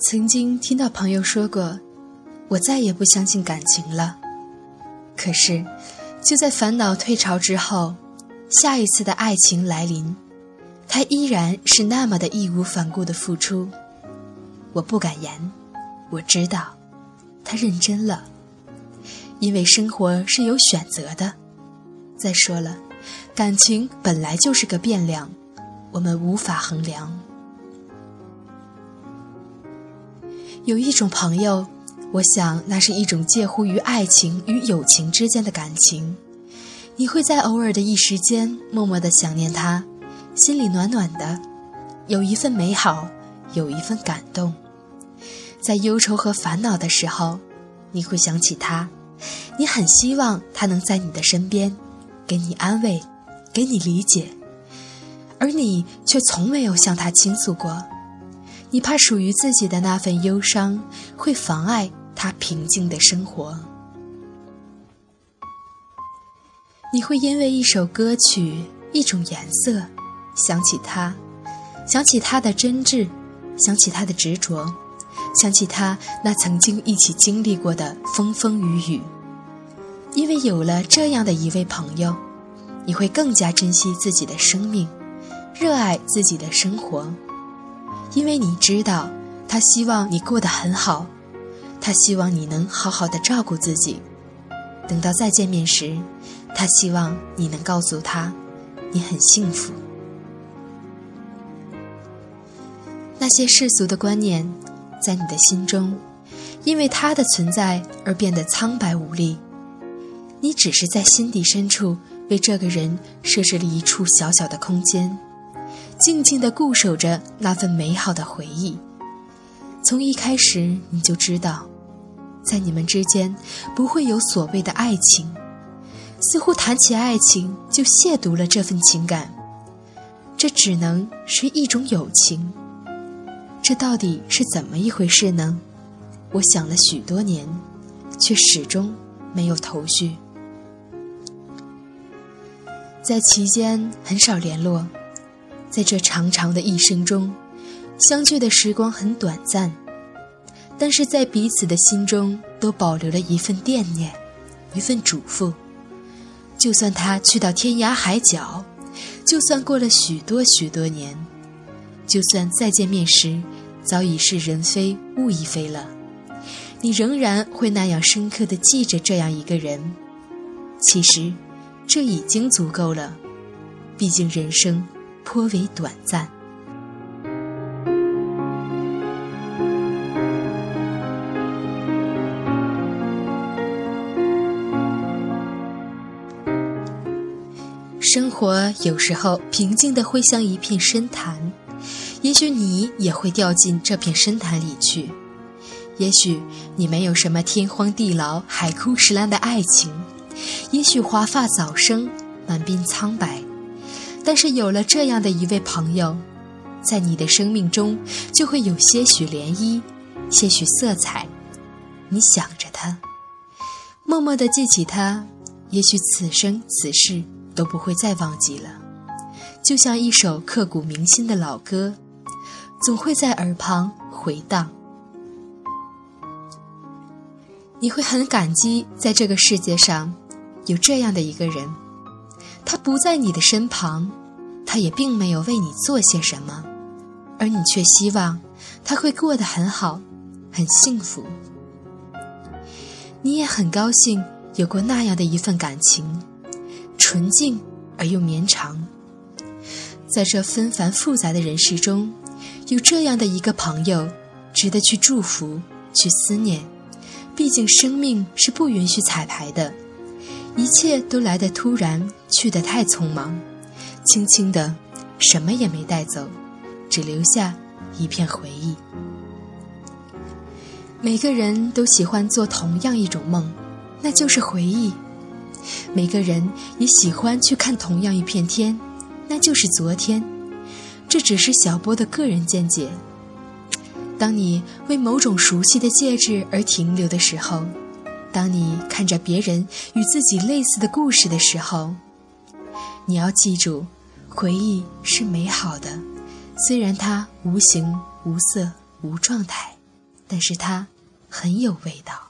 曾经听到朋友说过，我再也不相信感情了。可是，就在烦恼退潮之后，下一次的爱情来临，他依然是那么的义无反顾的付出。我不敢言，我知道，他认真了。因为生活是有选择的。再说了，感情本来就是个变量，我们无法衡量。有一种朋友，我想那是一种介乎于爱情与友情之间的感情。你会在偶尔的一时间，默默的想念他，心里暖暖的，有一份美好，有一份感动。在忧愁和烦恼的时候，你会想起他。你很希望他能在你的身边，给你安慰，给你理解，而你却从没有向他倾诉过。你怕属于自己的那份忧伤会妨碍他平静的生活。你会因为一首歌曲、一种颜色，想起他，想起他的真挚，想起他的执着。想起他那曾经一起经历过的风风雨雨，因为有了这样的一位朋友，你会更加珍惜自己的生命，热爱自己的生活，因为你知道他希望你过得很好，他希望你能好好的照顾自己。等到再见面时，他希望你能告诉他，你很幸福。那些世俗的观念。在你的心中，因为他的存在而变得苍白无力。你只是在心底深处为这个人设置了一处小小的空间，静静地固守着那份美好的回忆。从一开始你就知道，在你们之间不会有所谓的爱情，似乎谈起爱情就亵渎了这份情感，这只能是一种友情。这到底是怎么一回事呢？我想了许多年，却始终没有头绪。在期间很少联络，在这长长的一生中，相聚的时光很短暂，但是在彼此的心中都保留了一份惦念，一份嘱咐。就算他去到天涯海角，就算过了许多许多年，就算再见面时。早已是人非物亦非了，你仍然会那样深刻的记着这样一个人。其实，这已经足够了。毕竟人生颇为短暂。生活有时候平静的会像一片深潭。也许你也会掉进这片深潭里去，也许你没有什么天荒地老、海枯石烂的爱情，也许华发早生、满鬓苍白，但是有了这样的一位朋友，在你的生命中就会有些许涟漪、些许色彩。你想着他，默默地记起他，也许此生此世都不会再忘记了，就像一首刻骨铭心的老歌。总会在耳旁回荡。你会很感激，在这个世界上有这样的一个人，他不在你的身旁，他也并没有为你做些什么，而你却希望他会过得很好，很幸福。你也很高兴有过那样的一份感情，纯净而又绵长。在这纷繁复杂的人世中。有这样的一个朋友，值得去祝福、去思念。毕竟生命是不允许彩排的，一切都来得突然，去得太匆忙，轻轻的，什么也没带走，只留下一片回忆。每个人都喜欢做同样一种梦，那就是回忆；每个人也喜欢去看同样一片天，那就是昨天。这只是小波的个人见解。当你为某种熟悉的介质而停留的时候，当你看着别人与自己类似的故事的时候，你要记住，回忆是美好的，虽然它无形、无色、无状态。但是它很有味道。